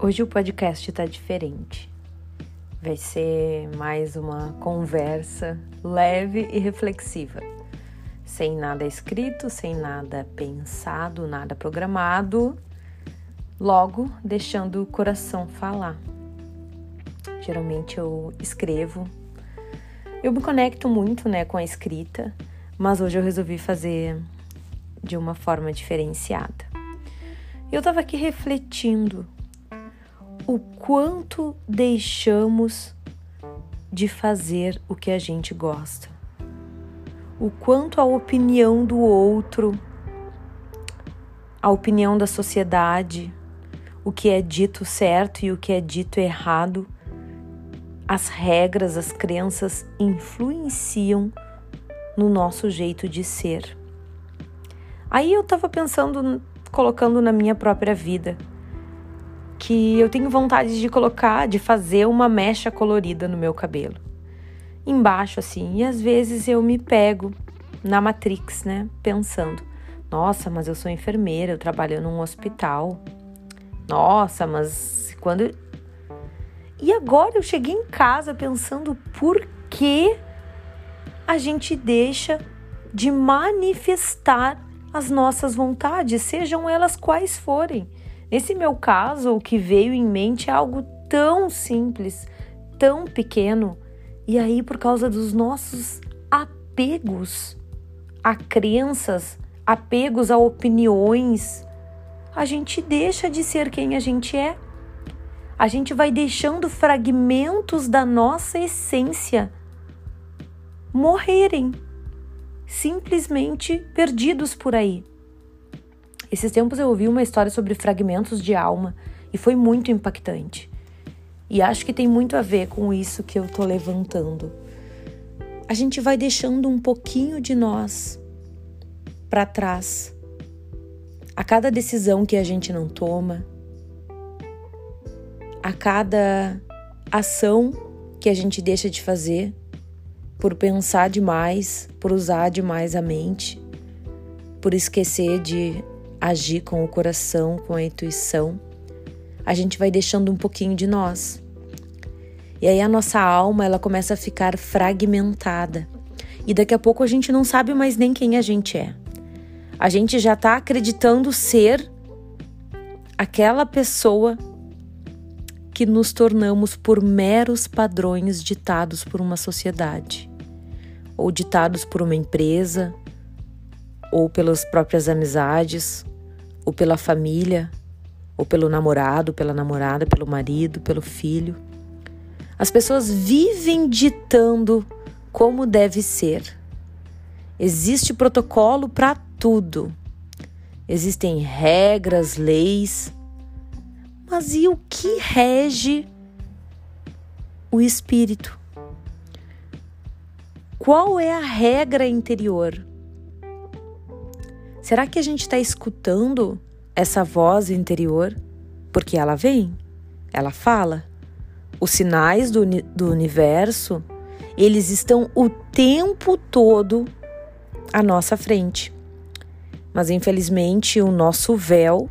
Hoje o podcast tá diferente. Vai ser mais uma conversa leve e reflexiva. Sem nada escrito, sem nada pensado, nada programado. Logo, deixando o coração falar. Geralmente eu escrevo. Eu me conecto muito, né, com a escrita, mas hoje eu resolvi fazer de uma forma diferenciada. Eu tava aqui refletindo o quanto deixamos de fazer o que a gente gosta, o quanto a opinião do outro, a opinião da sociedade, o que é dito certo e o que é dito errado, as regras, as crenças influenciam no nosso jeito de ser. Aí eu tava pensando, colocando na minha própria vida que eu tenho vontade de colocar, de fazer uma mecha colorida no meu cabelo. Embaixo, assim, e às vezes eu me pego na Matrix, né? Pensando, nossa, mas eu sou enfermeira, eu trabalho num hospital. Nossa, mas quando. E agora eu cheguei em casa pensando por que a gente deixa de manifestar as nossas vontades, sejam elas quais forem. Nesse meu caso, o que veio em mente é algo tão simples, tão pequeno, e aí por causa dos nossos apegos a crenças, apegos a opiniões, a gente deixa de ser quem a gente é. A gente vai deixando fragmentos da nossa essência morrerem, simplesmente perdidos por aí. Esses tempos eu ouvi uma história sobre fragmentos de alma e foi muito impactante. E acho que tem muito a ver com isso que eu tô levantando. A gente vai deixando um pouquinho de nós para trás. A cada decisão que a gente não toma, a cada ação que a gente deixa de fazer por pensar demais, por usar demais a mente, por esquecer de agir com o coração, com a intuição, a gente vai deixando um pouquinho de nós. E aí a nossa alma, ela começa a ficar fragmentada. E daqui a pouco a gente não sabe mais nem quem a gente é. A gente já está acreditando ser aquela pessoa que nos tornamos por meros padrões ditados por uma sociedade, ou ditados por uma empresa, ou pelas próprias amizades, ou pela família, ou pelo namorado, pela namorada, pelo marido, pelo filho. As pessoas vivem ditando como deve ser. Existe protocolo para tudo. Existem regras, leis. Mas e o que rege o espírito? Qual é a regra interior? Será que a gente está escutando essa voz interior? Porque ela vem, ela fala. Os sinais do, do universo, eles estão o tempo todo à nossa frente. Mas infelizmente o nosso véu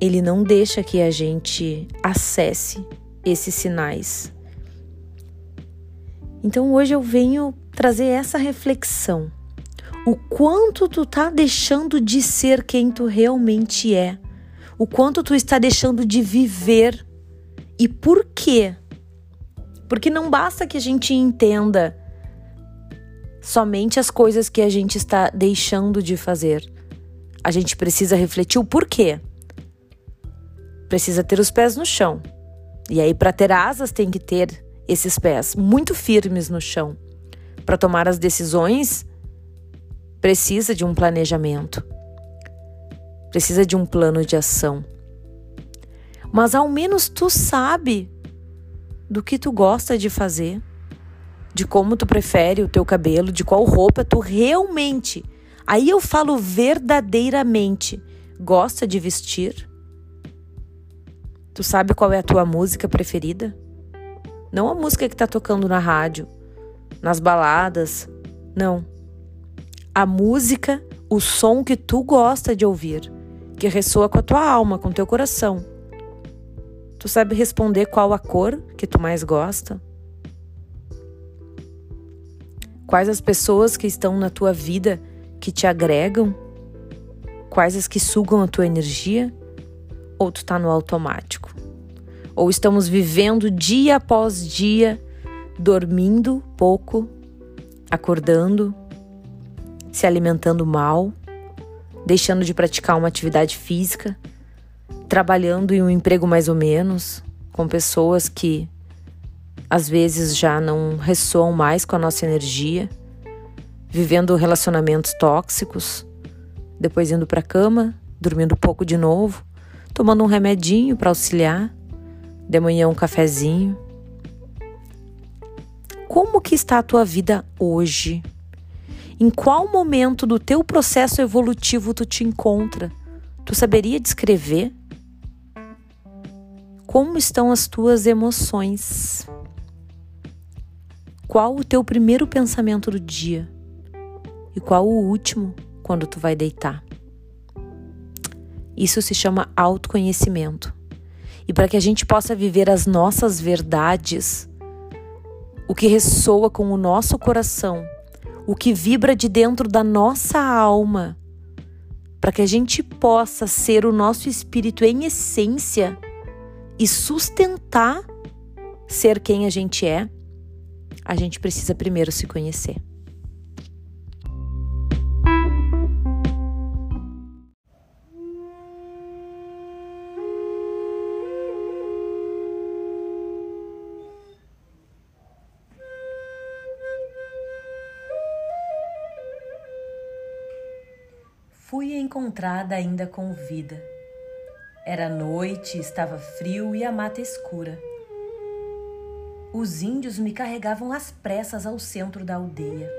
ele não deixa que a gente acesse esses sinais. Então hoje eu venho trazer essa reflexão o quanto tu tá deixando de ser quem tu realmente é, o quanto tu está deixando de viver e por quê? Porque não basta que a gente entenda somente as coisas que a gente está deixando de fazer. A gente precisa refletir o porquê. Precisa ter os pés no chão. E aí, para ter asas, tem que ter esses pés muito firmes no chão. Para tomar as decisões precisa de um planejamento, precisa de um plano de ação. Mas ao menos tu sabe do que tu gosta de fazer, de como tu prefere o teu cabelo, de qual roupa tu realmente, aí eu falo verdadeiramente, gosta de vestir. Tu sabe qual é a tua música preferida? Não a música que tá tocando na rádio, nas baladas, não a música, o som que tu gosta de ouvir, que ressoa com a tua alma, com o teu coração. Tu sabe responder qual a cor que tu mais gosta? Quais as pessoas que estão na tua vida que te agregam? Quais as que sugam a tua energia? Ou tu tá no automático? Ou estamos vivendo dia após dia, dormindo pouco, acordando, se alimentando mal, deixando de praticar uma atividade física, trabalhando em um emprego mais ou menos, com pessoas que às vezes já não ressoam mais com a nossa energia, vivendo relacionamentos tóxicos, depois indo para a cama, dormindo pouco de novo, tomando um remedinho para auxiliar, de manhã um cafezinho. Como que está a tua vida hoje? Em qual momento do teu processo evolutivo tu te encontra? Tu saberia descrever? Como estão as tuas emoções? Qual o teu primeiro pensamento do dia? E qual o último quando tu vai deitar? Isso se chama autoconhecimento. E para que a gente possa viver as nossas verdades, o que ressoa com o nosso coração, o que vibra de dentro da nossa alma, para que a gente possa ser o nosso espírito em essência e sustentar ser quem a gente é, a gente precisa primeiro se conhecer. Encontrada ainda com vida. Era noite, estava frio e a mata escura. Os índios me carregavam às pressas ao centro da aldeia.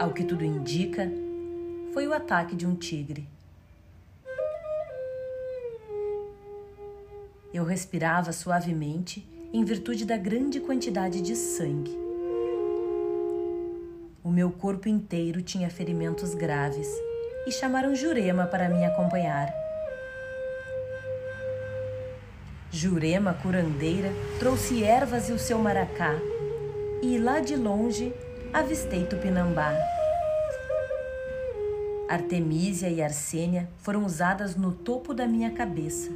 Ao que tudo indica, foi o ataque de um tigre. Eu respirava suavemente em virtude da grande quantidade de sangue. O meu corpo inteiro tinha ferimentos graves e chamaram Jurema para me acompanhar. Jurema, curandeira, trouxe ervas e o seu maracá, e lá de longe avistei Tupinambá. Artemísia e Arsênia foram usadas no topo da minha cabeça.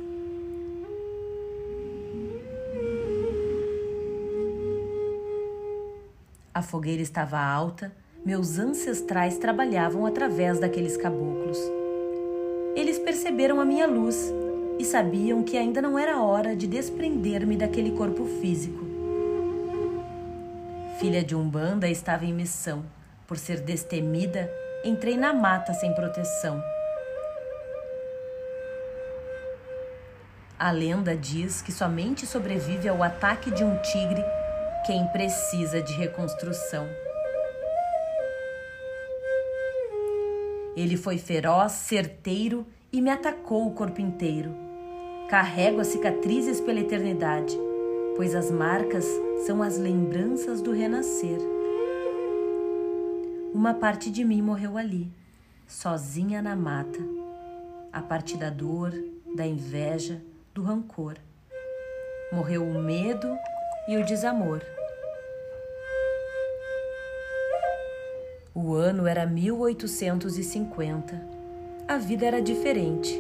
A fogueira estava alta meus ancestrais trabalhavam através daqueles caboclos. Eles perceberam a minha luz e sabiam que ainda não era hora de desprender-me daquele corpo físico. Filha de Umbanda estava em missão. Por ser destemida, entrei na mata sem proteção. A lenda diz que somente sobrevive ao ataque de um tigre quem precisa de reconstrução. Ele foi feroz, certeiro e me atacou o corpo inteiro. Carrego as cicatrizes pela eternidade, pois as marcas são as lembranças do renascer. Uma parte de mim morreu ali, sozinha na mata, a parte da dor, da inveja, do rancor. Morreu o medo e o desamor. O ano era 1850. A vida era diferente,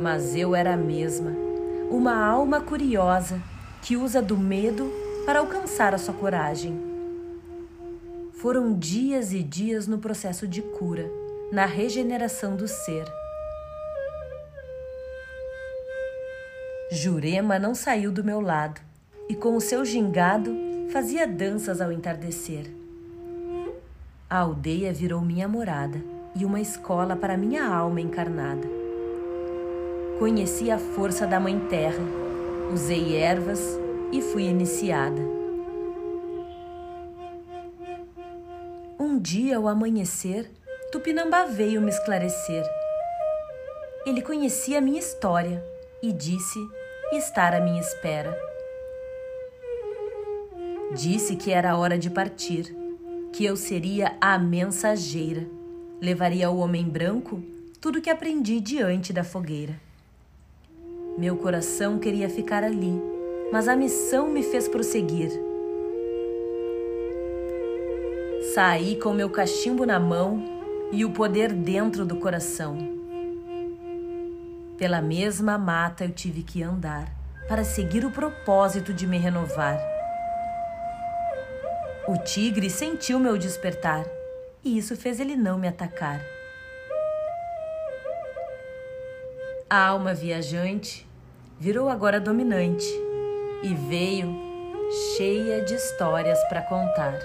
mas eu era a mesma, uma alma curiosa que usa do medo para alcançar a sua coragem. Foram dias e dias no processo de cura, na regeneração do ser. Jurema não saiu do meu lado e, com o seu gingado, fazia danças ao entardecer. A aldeia virou minha morada e uma escola para minha alma encarnada. Conheci a força da Mãe Terra, usei ervas e fui iniciada. Um dia, ao amanhecer, Tupinambá veio me esclarecer. Ele conhecia minha história e disse estar à minha espera. Disse que era hora de partir que eu seria a mensageira. Levaria ao homem branco tudo que aprendi diante da fogueira. Meu coração queria ficar ali, mas a missão me fez prosseguir. Saí com meu cachimbo na mão e o poder dentro do coração. Pela mesma mata eu tive que andar para seguir o propósito de me renovar. O tigre sentiu meu despertar e isso fez ele não me atacar. A alma viajante virou agora dominante e veio cheia de histórias para contar.